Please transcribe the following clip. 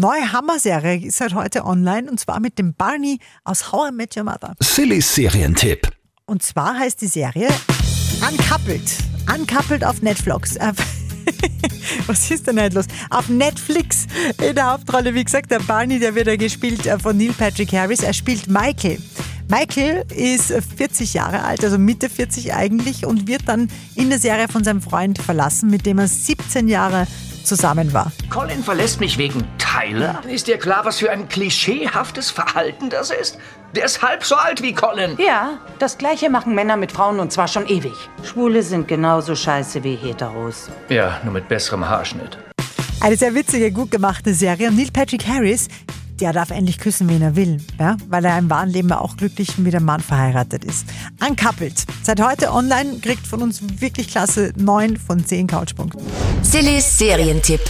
neue Hammer-Serie ist seit heute online und zwar mit dem Barney aus How I Met Your Mother. Sillys Serientipp. Und zwar heißt die Serie Uncoupled. Uncoupled auf Netflix. Äh, Was ist denn nicht los? Auf Netflix in der Hauptrolle, wie gesagt, der Barney, der wird ja gespielt äh, von Neil Patrick Harris. Er spielt Michael. Michael ist 40 Jahre alt, also Mitte 40 eigentlich, und wird dann in der Serie von seinem Freund verlassen, mit dem er 17 Jahre zusammen war. Colin verlässt mich wegen Tyler? Ist dir klar, was für ein klischeehaftes Verhalten das ist? Der ist halb so alt wie Colin. Ja, das gleiche machen Männer mit Frauen und zwar schon ewig. Schwule sind genauso scheiße wie Heteros. Ja, nur mit besserem Haarschnitt. Eine sehr witzige, gut gemachte Serie. Und Neil Patrick Harris, der darf endlich küssen, wen er will, ja? weil er im wahren Leben auch glücklich mit einem Mann verheiratet ist. Uncoupled. Seit heute online kriegt von uns wirklich klasse 9 von 10 Couchpunkten. Sillys Serientipp.